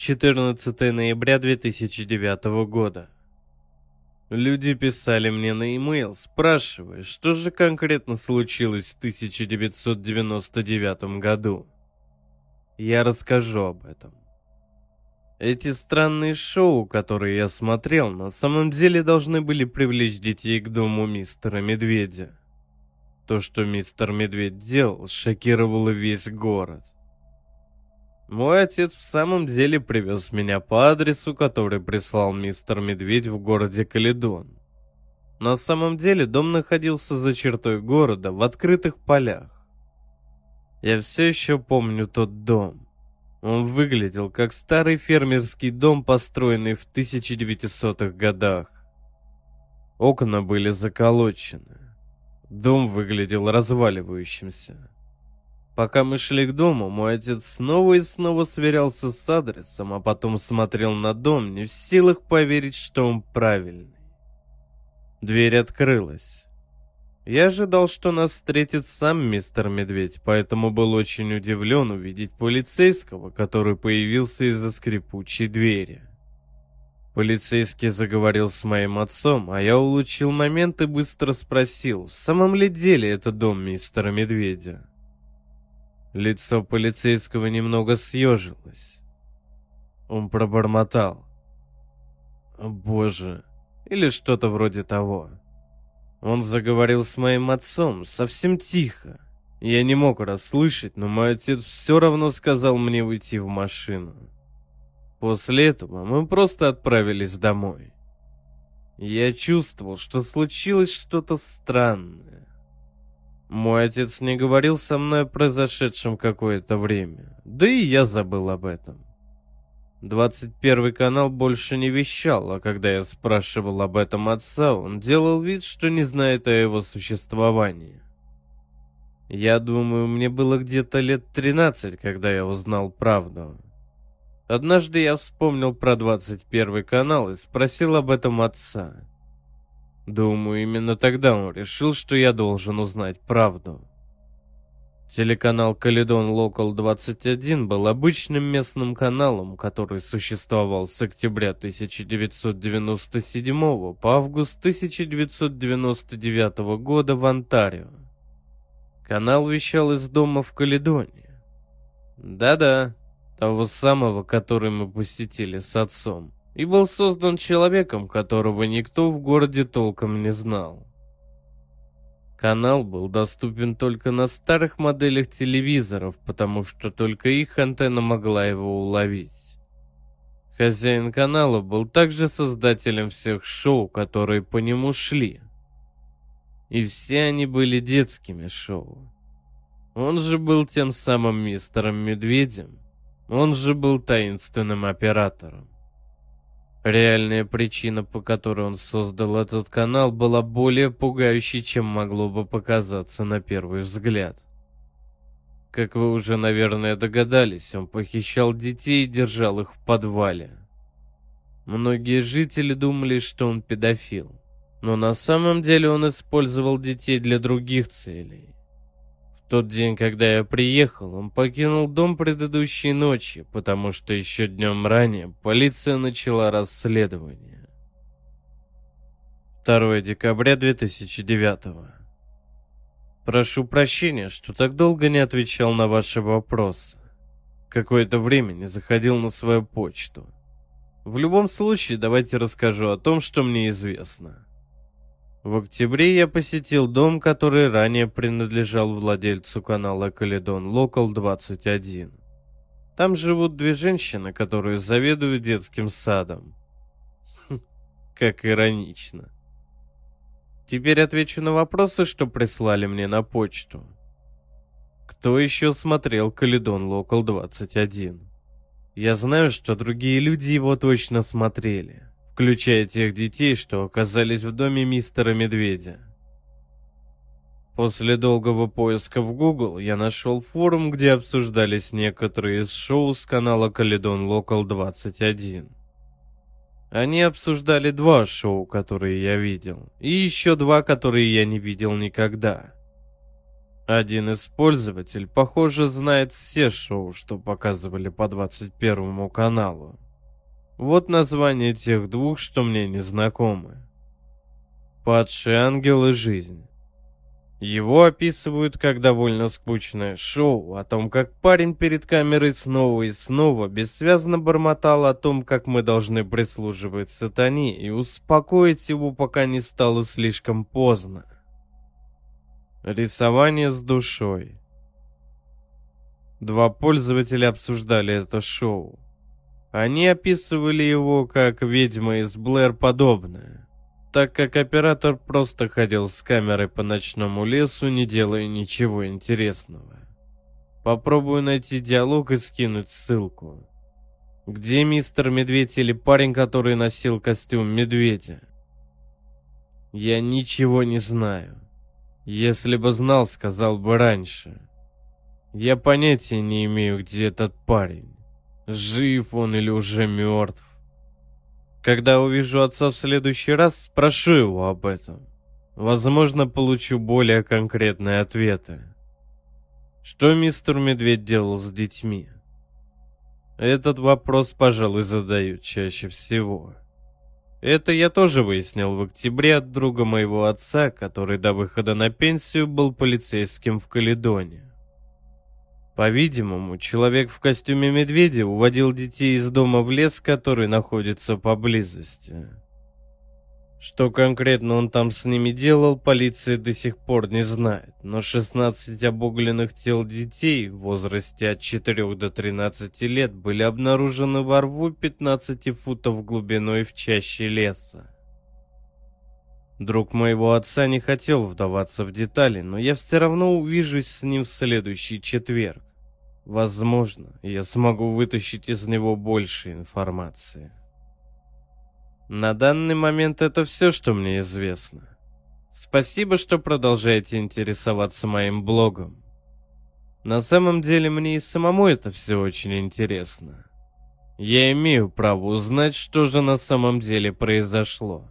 14 ноября 2009 года. Люди писали мне на e-mail, спрашивая, что же конкретно случилось в 1999 году. Я расскажу об этом. Эти странные шоу, которые я смотрел, на самом деле должны были привлечь детей к дому мистера Медведя. То, что мистер Медведь делал, шокировало весь город. Мой отец в самом деле привез меня по адресу, который прислал мистер Медведь в городе Каледон. На самом деле дом находился за чертой города, в открытых полях. Я все еще помню тот дом. Он выглядел как старый фермерский дом, построенный в 1900-х годах. Окна были заколочены. Дом выглядел разваливающимся. Пока мы шли к дому, мой отец снова и снова сверялся с адресом, а потом смотрел на дом, не в силах поверить, что он правильный. Дверь открылась. Я ожидал, что нас встретит сам мистер Медведь, поэтому был очень удивлен увидеть полицейского, который появился из-за скрипучей двери. Полицейский заговорил с моим отцом, а я улучил момент и быстро спросил, в самом ли деле это дом мистера Медведя. Лицо полицейского немного съежилось. Он пробормотал. «О, боже!» Или что-то вроде того. Он заговорил с моим отцом совсем тихо. Я не мог расслышать, но мой отец все равно сказал мне уйти в машину. После этого мы просто отправились домой. Я чувствовал, что случилось что-то странное. Мой отец не говорил со мной о произошедшем какое-то время, да и я забыл об этом. 21 канал больше не вещал, а когда я спрашивал об этом отца, он делал вид, что не знает о его существовании. Я думаю, мне было где-то лет 13, когда я узнал правду. Однажды я вспомнил про 21 канал и спросил об этом отца. Думаю, именно тогда он решил, что я должен узнать правду. Телеканал Каледон Локал 21 был обычным местным каналом, который существовал с октября 1997 по август 1999 года в Онтарио. Канал вещал из дома в Каледоне. Да-да, того самого, который мы посетили с отцом и был создан человеком, которого никто в городе толком не знал. Канал был доступен только на старых моделях телевизоров, потому что только их антенна могла его уловить. Хозяин канала был также создателем всех шоу, которые по нему шли. И все они были детскими шоу. Он же был тем самым мистером Медведем. Он же был таинственным оператором. Реальная причина, по которой он создал этот канал, была более пугающей, чем могло бы показаться на первый взгляд. Как вы уже, наверное, догадались, он похищал детей и держал их в подвале. Многие жители думали, что он педофил, но на самом деле он использовал детей для других целей тот день, когда я приехал, он покинул дом предыдущей ночи, потому что еще днем ранее полиция начала расследование. 2 декабря 2009 Прошу прощения, что так долго не отвечал на ваши вопросы. Какое-то время не заходил на свою почту. В любом случае, давайте расскажу о том, что мне известно. В октябре я посетил дом, который ранее принадлежал владельцу канала Каледон Локал 21. Там живут две женщины, которые заведуют детским садом. Хм, как иронично. Теперь отвечу на вопросы, что прислали мне на почту. Кто еще смотрел Каледон Локал 21? Я знаю, что другие люди его точно смотрели включая тех детей, что оказались в доме мистера Медведя. После долгого поиска в Google я нашел форум, где обсуждались некоторые из шоу с канала Каледон Локал 21. Они обсуждали два шоу, которые я видел, и еще два, которые я не видел никогда. Один из похоже, знает все шоу, что показывали по 21 каналу. Вот название тех двух, что мне не знакомы. «Падший ангел и жизнь». Его описывают как довольно скучное шоу о том, как парень перед камерой снова и снова бессвязно бормотал о том, как мы должны прислуживать сатане и успокоить его, пока не стало слишком поздно. Рисование с душой. Два пользователя обсуждали это шоу. Они описывали его как «Ведьма из Блэр» подобное, так как оператор просто ходил с камерой по ночному лесу, не делая ничего интересного. Попробую найти диалог и скинуть ссылку. Где мистер Медведь или парень, который носил костюм медведя? Я ничего не знаю. Если бы знал, сказал бы раньше. Я понятия не имею, где этот парень. Жив он или уже мертв. Когда увижу отца в следующий раз, спрошу его об этом. Возможно, получу более конкретные ответы. Что мистер Медведь делал с детьми? Этот вопрос, пожалуй, задают чаще всего. Это я тоже выяснил в октябре от друга моего отца, который до выхода на пенсию был полицейским в Каледоне. По-видимому, человек в костюме медведя уводил детей из дома в лес, который находится поблизости. Что конкретно он там с ними делал, полиция до сих пор не знает, но 16 обугленных тел детей в возрасте от 4 до 13 лет были обнаружены во рву 15 футов глубиной в чаще леса. Друг моего отца не хотел вдаваться в детали, но я все равно увижусь с ним в следующий четверг. Возможно, я смогу вытащить из него больше информации. На данный момент это все, что мне известно. Спасибо, что продолжаете интересоваться моим блогом. На самом деле мне и самому это все очень интересно. Я имею право узнать, что же на самом деле произошло.